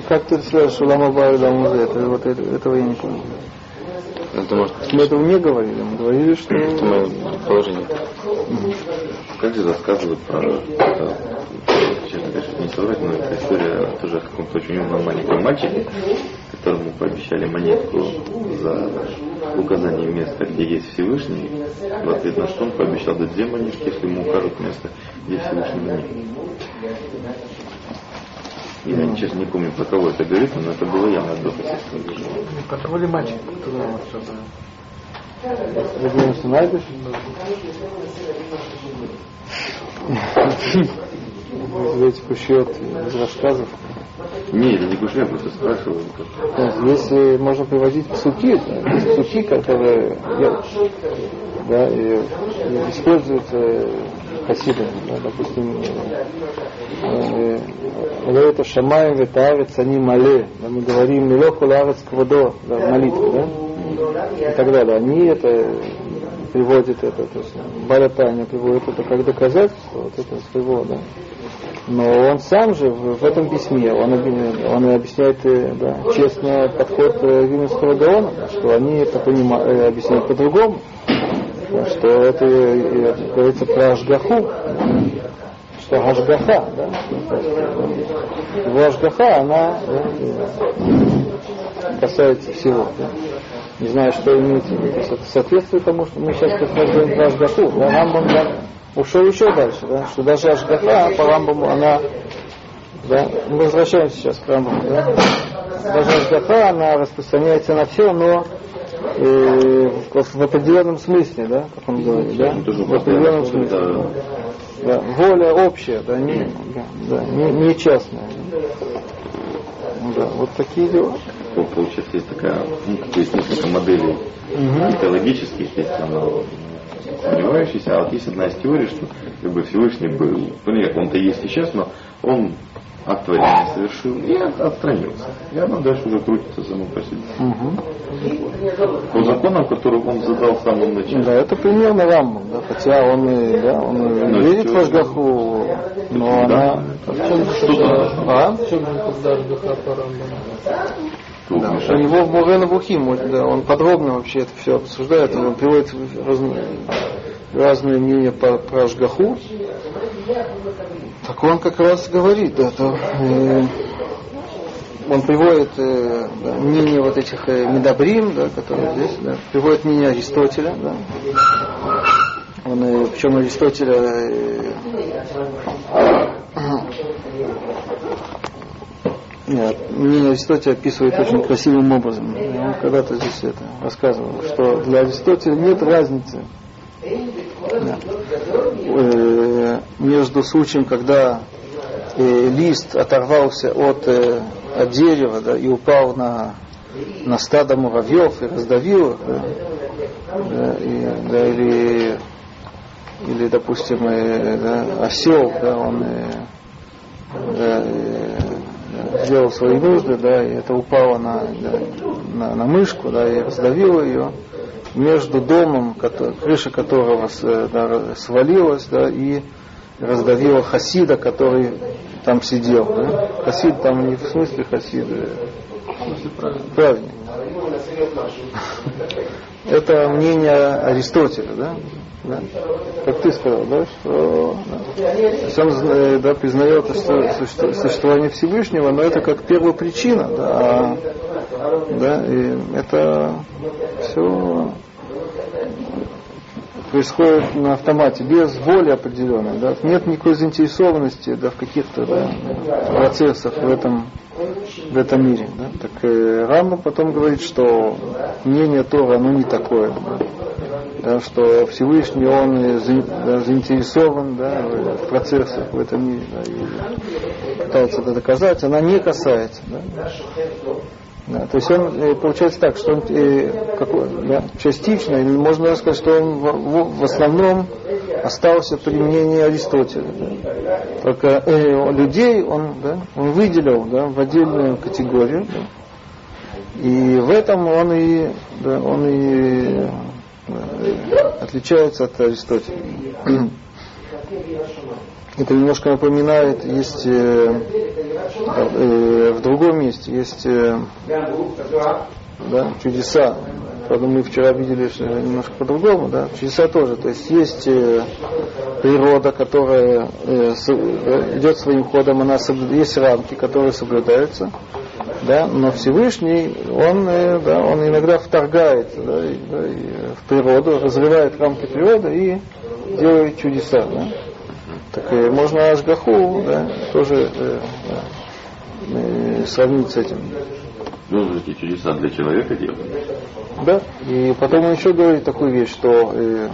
Как ты связываешь Уламаба и Ламузе? Это, вот это, этого я не понял. это может Мы этого не говорили. Мы говорили, что... это мое положение. Как же рассказывают про, соврать, но это история тоже о каком-то очень умном маленьком мальчике, которому пообещали монетку за указание места, где есть Всевышний, в ответ на что он пообещал дать две монетки, если ему укажут место, где Всевышний нет. Я, честно, не помню, про кого это говорит, но это было явно до Какого ли мальчик. Я думаю, что найдешь. Извлеките кусчет из рассказов. Не, это не кушай, я просто спрашиваю. Здесь э, можно приводить псуки, есть псуки, которые да, и, используются хасидами, да, допустим, э, э, это шамаем ветарец они мале, да, мы говорим милоху ларец квадо, да, в молитве, да, и так далее. Они это приводят это, то есть Балятаня приводит это как доказательство вот этого своего, да, Но он сам же в, в этом письме, он, он объясняет э, да, честно подход э, Вильнюсского Гаона, что они это понима- э, объясняют по-другому, что это говорится про Ашгаху, что Ашгаха, да, его Ашгаха, она да, касается всего. Да. Не знаю, что имеется в виду. Соответствует тому, что мы сейчас как раз говорим про Ашгаху. Да, Рамбам да, ушел еще дальше, да, что даже Ашгаха по Рамбаму, она да, мы возвращаемся сейчас к Рамбаму, да. Даже Ашгаха, она распространяется на все, но э, в, в определенном смысле, да, как он говорит, да, в определенном смысле. Да, воля общая, да, не, да, не, не частная. Да, вот такие дела. По- Получается, есть такая, ну, как есть несколько моделей мифологических, есть она сомневающаяся, а вот есть одна из теорий, что как бы Всевышний был, ну, как он-то есть сейчас, но он акт творения совершил и от- отстранился. И оно дальше уже крутится само по себе. По законам, которые он задал в самом начале. Да, это примерно Рамбам, да, хотя он и, да, он и Ну, верит в Ашгаху, но Да. она... Что-то А? В чем же тогда Ашгаха по Рамбаму? Тут У мешает. него в Мурена Бухим, да, он подробно вообще это все обсуждает, он приводит разные, разные мнения по, про Ашгаху. Так он как раз говорит, да, то, э, он приводит э, да, мнение вот этих э, Медабрим, да, которые здесь, да, приводит мнение Аристотеля, да. Он, э, причем Аристотеля э, нет, мнение Аристотеля описывает очень красивым образом. Он когда-то здесь это рассказывал, что для Аристотеля нет разницы да, э, между случаем, когда э, лист оторвался от, э, от дерева да, и упал на, на стадо муравьев и раздавил их, да, да, и, да, или, или, допустим, э, да, осел, да, он э, да, э, сделал свои нужды, да, и это упало на, да, на, на мышку, да, и раздавило ее между домом, кото- крыша которого э, да, свалилась, да, и раздавила хасида, который там сидел. Да. Хасид там не в смысле хасид, э, правильно. Это мнение Аристотеля, да? Да? Как ты сказал, да, что да. Он э, да, признает что- суще- существование Всевышнего, но это как первопричина, да, а, да, и это все происходит на автомате, без воли определенной, да, нет никакой заинтересованности да, в каких-то да, процессах в этом, в этом мире. Да. Так э, Рама потом говорит, что мнение Тора, оно не такое. Да, да, что Всевышний, он заинтересован да, в процессах в этом мире, да, и пытается это доказать, она не касается. Да. Да, то есть он э, получается так, что он э, какой, да, частично, или можно даже сказать, что он в, в- основном остался при мнении Аристотеля. да. Только э, людей он, да, он выделил да, в отдельную категорию. да. И в этом он и, да, он и отличается от Аристотеля. Это немножко напоминает, есть э, э, в другом месте, есть э, да, чудеса. Правда, мы вчера видели что немножко по-другому, да, чудеса тоже. То есть есть э, природа, которая э, с- э, идет своим ходом, она соблю- есть рамки, которые соблюдаются, да, но Всевышний, он, э, да, он иногда вторгается да, и- да, и, э, в природу, разрывает рамки природы и делает чудеса. Да. Так э, можно Ашгаху да, тоже э, да, э, сравнить с этим. Ну, эти чудеса для человека делают. Да, и потом он еще говорит такую вещь, что э,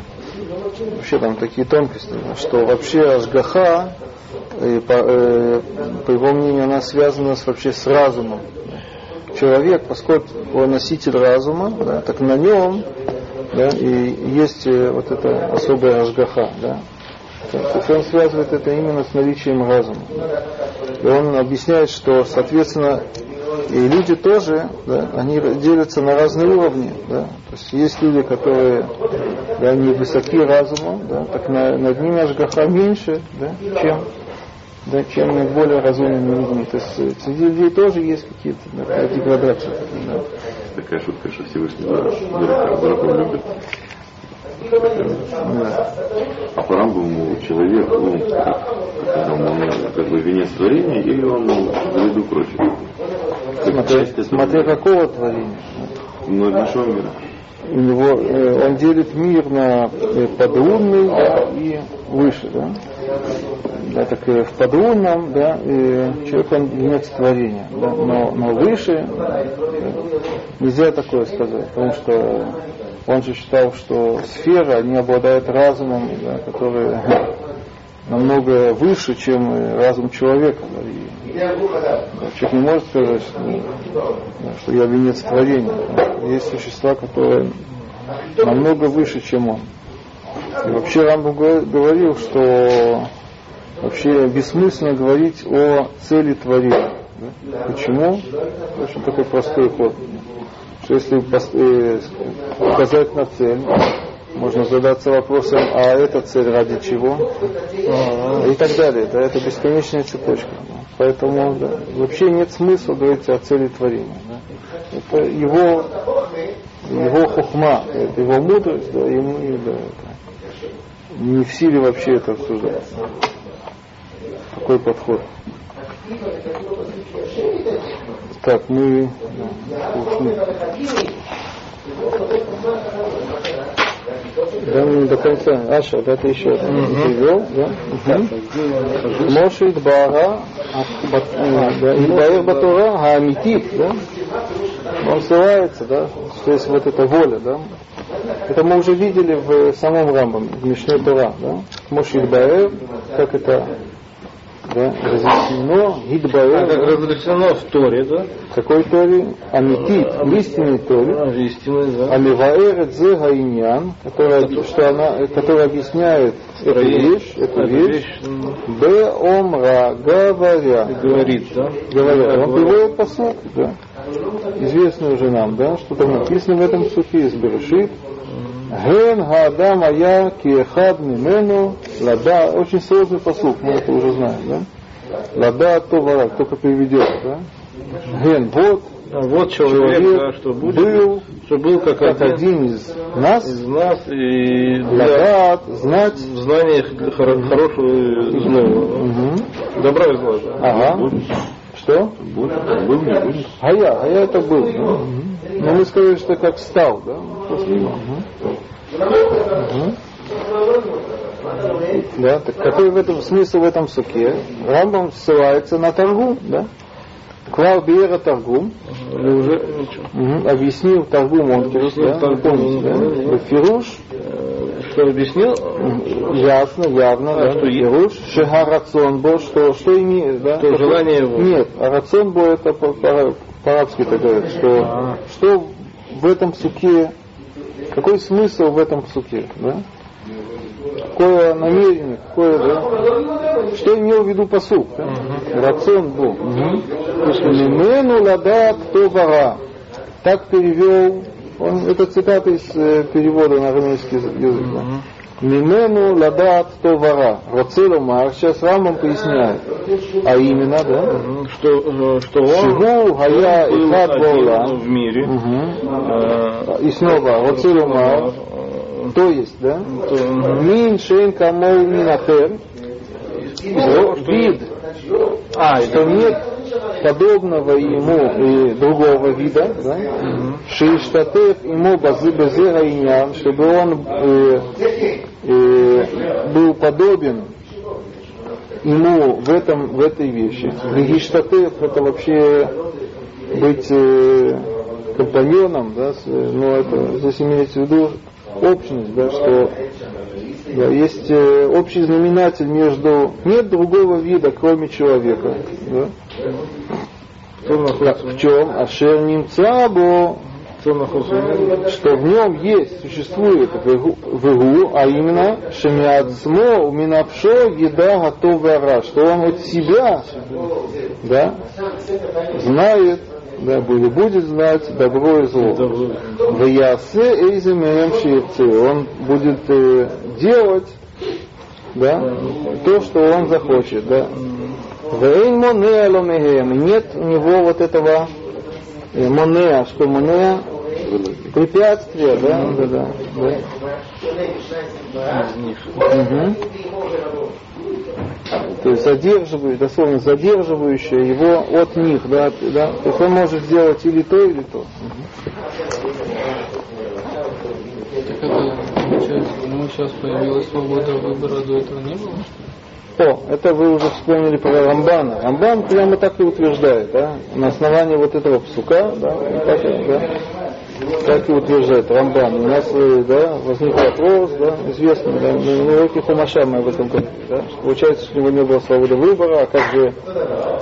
вообще там такие тонкости, что вообще Ашгаха, э, по, э, по его мнению, она связана с, вообще с разумом. Человек, поскольку он носитель разума, да, так на нем да, и есть э, вот эта особая Ашгаха. Да. То есть он связывает это именно с наличием разума. И он объясняет, что, соответственно, и люди тоже, да, они делятся на разные уровни. Да. То есть есть люди, которые да, они высоки разумом, да, так на- над ними Ашгаха меньше, да, чем да, чем более разумными людьми. То есть э, среди людей тоже есть какие-то да, деградации. Да. Такая шутка, что Всевышний дураков любит. Да. А по Рамбаму человек, ну, как, как он, как бы венец творения, или он заведу прочее. Как Смотря, смотря какого творения. Ну, нашего мира. У него, э, он делит мир на э, подрунный да, и выше. Да? Да, так э, в подрунном да, э, человек он венец творения, да, но, но выше да, нельзя такое сказать, потому что он же считал, что сфера, они обладают разумом, да, который намного выше, чем разум человека. да, и, да, человек не может сказать, что, да, что я венец творения. да. Есть существа, которые намного выше, чем он. И вообще Рамбам го- говорил, что вообще бессмысленно говорить о цели творения. да. Почему? Очень такой простой ход. Что если э, указать на цель, можно задаться вопросом, а эта цель ради чего? И так далее. Да, это бесконечная цепочка. Поэтому да, вообще нет смысла говорить о цели творения. да. Это его, его хухма, это его мудрость, да, ему и, да, это не в силе вообще это обсуждать. Такой подход. Так, мы ушли. Да, ну, до конца. Аша, да, ты еще перевел, да? Мгм. Моше Идбара, а, да, Идбаэр Батура, Хаамитит, да? Он ссылается, да, что есть вот эта воля, да? Это мы уже видели в самом Рамбам, в Мишне Тора, да? Моше Идбаэр, как это да, разъяснено, Идбаэр, Как да? разрешено в Торе, да? какой Торе? Амитит, в истинной Торе, А, Истинный, да. Аливаэрет зе гаиньян, которая, что она, которая объясняет эту вещь, эту вещь, м, Б омра, говоря, говорит, да? говоря. Он приводит посуд, да, известный уже нам, да, что там написано в этом сухе из Берешит. Ген Хаадам Ая Киехад Мимену Лада. Очень сложный посуд, мы это уже знаем, да? Лада Товара, только переведет, да? Ген, вот, А Вот человек, человек да, что будет, был что был как, как один из нас, из нас и для Ладат, знать, знания хоро- хорошего и злого. Мгм. Добра и зла. да. ага, что? Будет, был, не будет. А я, а я это был. да? Но мы сказали, что как стал, да? После него. Мгм. Да, так какой в этом смысл в этом суке? Рамбам ссылается на торгум, да? Клав Биера торгум, Или уже объяснил да? Таргум, Помните, да? Бефируш, Что объяснил? Ясно, явно, А да, что е- Пируш, Шегарацон бо, что, что имеет, да? Что желание его. Нет, а рацион бо это по- по- по-арабски так говорят, что, А. что в этом суке, какой смысл в этом суке, да? Какое намерение, какое, да? Что имел в виду посук, да? Рацион был. Мимену лада кто вара. Так перевел, он, это цитата из э, перевода на арамейский язык. да. Мимену ладат то вара. Роцеломар, сейчас Рамбам поясняет. А именно, да? Что, э, что он Шигу гая был и хад в мире. Э, И снова, э, то есть, да? Мин шейн камол минахер. Вид, А, что нет подобного ему и другого вида, да? Шиштатев ему базы базера иньян, чтобы он э, э, был подобен ему в этом в этой вещи. Гиштатев это вообще быть э, компаньоном, да, с- но это здесь имеется в виду общность, да, что да, есть э, общий знаменатель между нет другого вида, кроме человека. Да? находится, в чем? Ашер кто находится в что в нем есть, существует вегу, вегу, а именно шемиацмо уминапшо еда готова что он от себя да, знает, да, или будет знать добро и зло. В ясе эйземеем ширцы. Он будет э, делать да, то, что он захочет. Да. Ломегем. Нет у него вот этого э, монеа, что монеа препятствие, да, да, да. да. Мгм. То есть задерживающее, дословно задерживающее его от них, да, да. То есть он может сделать или то, или то. Так это, получается, ну сейчас появилась свобода выбора, до этого не было? О, это вы уже вспомнили про Рамбана. Рамбан прямо так и утверждает, да, на основании вот этого псука, да, так, да, так и утверждает Рамбан. У нас э, да, возник вопрос, да, известный, да, на на уроке Хумаша мы об этом говорили, да, что получается, что у него не было свободы выбора, а как же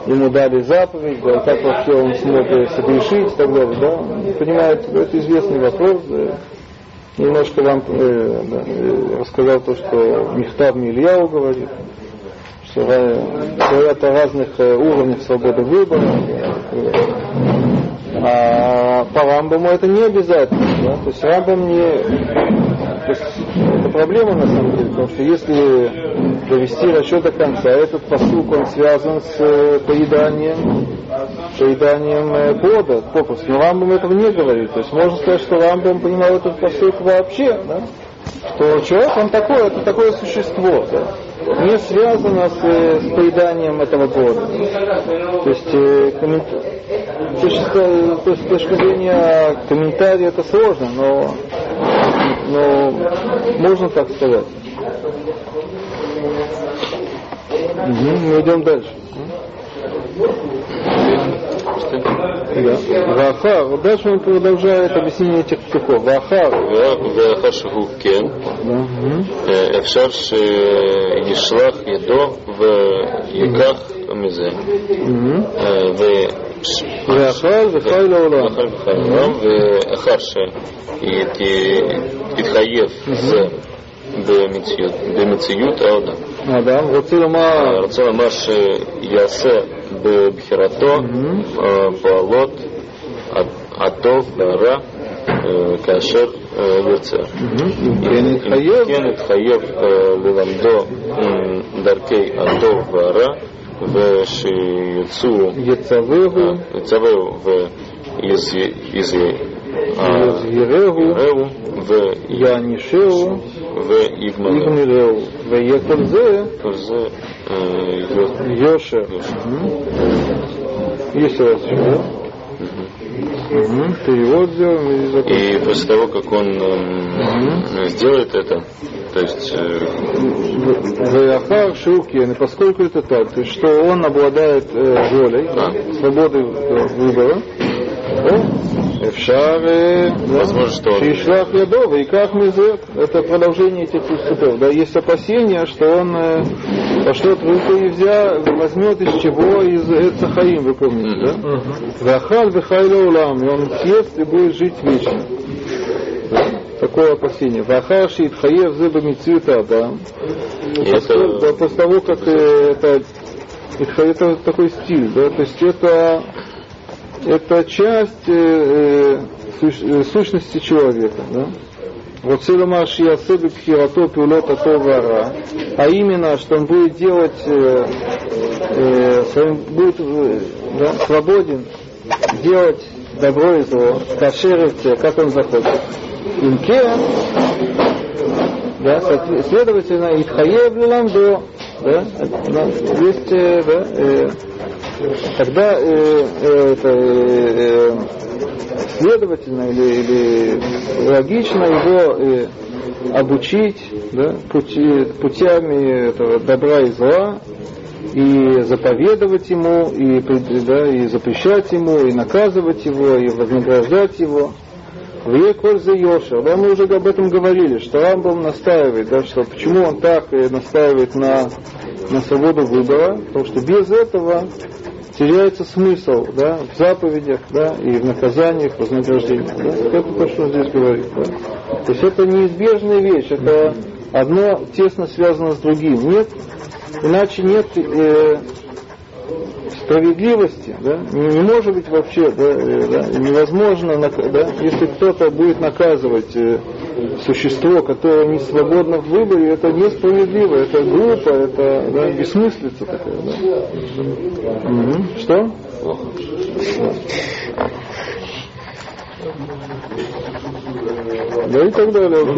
ему дали заповедь, да, как вообще он смог согрешить и так далее, да, понимаете, это известный вопрос, да. Немножко вам э, да, э, рассказал то, что Михтав Ильяу говорит, что говорят о разных э, уровнях свободы выбора. А по Рамбаму это не обязательно. Да? То есть Рамбам не... То есть это проблема на самом деле, потому что если довести расчет до конца, этот посук, он связан с э, поеданием, поеданием э, плода, попросту. Но Рамбам этого не говорит. То есть можно сказать, что Рамбам понимал этот посук вообще, да? что человек, он такой, это такое существо, да? Не связано с, э, с поеданием этого плода. То есть, э, коммент... то есть, с точки зрения комментария это сложно, но, но можно так сказать. Мгм, мы идем дальше. Да. Вахар. Вот дальше он продолжает объяснение этих стихов. Вахар. ואחר שהוא כן, Мгм. אה, אפשר שישלח ידו ויקח מזה. Мгм. אה, ו- ואכל וחי לעולם. ואכל וחי לעולם, ואחר שיתחייב זה במציאות, במציאות העולם. אדם רוצה לומר, רוצה לומר שיעשה בבחירתו אה, פעולות הטוב והרע אה, כאשר אה, ירצה. אם כן יתחייב, כן יתחייב אה, ללמדו אה, דרכי הטוב והרע ושיצאו יצווהו, יצווהו ויזהירהו יזהירהו, יענישהו, ויגמלהו. יגמלהו. ויהיה כל זה Э, Йошев. Если у вас еще, Угу. Перевод сделаем и закончим. И после того, как он угу. сделает это, то есть... Э, Заяхар э, Шиукен, поскольку это так, то есть что он обладает э, волей, а? свободой выбора, он Возможно, Шишлах Ядов, и как мы это продолжение этих пустотов. Да, есть опасения, что он э, пошлет руку и взя, возьмет из чего? Из Эцахаим, вы помните, да? Вахал Вихайла Улам, и он съест и будет жить вечно. Такое опасение. Вахар Шитхаев Зеба Мицюта, да. После того, как э, это, это такой стиль, да, то есть это, это часть э, э, э, сущности человека, да. Вот Силамаш Ясеби Пхирато Пилота Товара, а именно, что он будет делать, э, э, будет э, да, свободен делать добро и зло, кашеревце, как он захочет. Имке, да, следовательно, Итхаев Ламдо, да, да, есть, э, да, э, тогда э, э, это, э, следовательно или, или логично его э, обучить да, пути, путями этого добра и зла, и заповедовать ему, и, да, и запрещать ему, и наказывать его, и вознаграждать его. В Еколь за Йошер. Да, мы уже об этом говорили, что Рамбам настаивает, да, что почему он так э, настаивает на, на свободу выбора, потому что без этого теряется смысл да, в заповедях да, и в наказаниях, в вознаграждениях. Да. Это то, что он здесь говорит. Да. То есть это неизбежная вещь, это одно тесно связано с другим. Нет, иначе нет э, справедливости, да, не, не может быть вообще, да, э, да, невозможно, да, если кто-то будет наказывать э, существо, которое не свободно в выборе, это несправедливо, это глупо, это да, бессмыслица такая. Да? Мгм. Что? Да и так далее. Ну,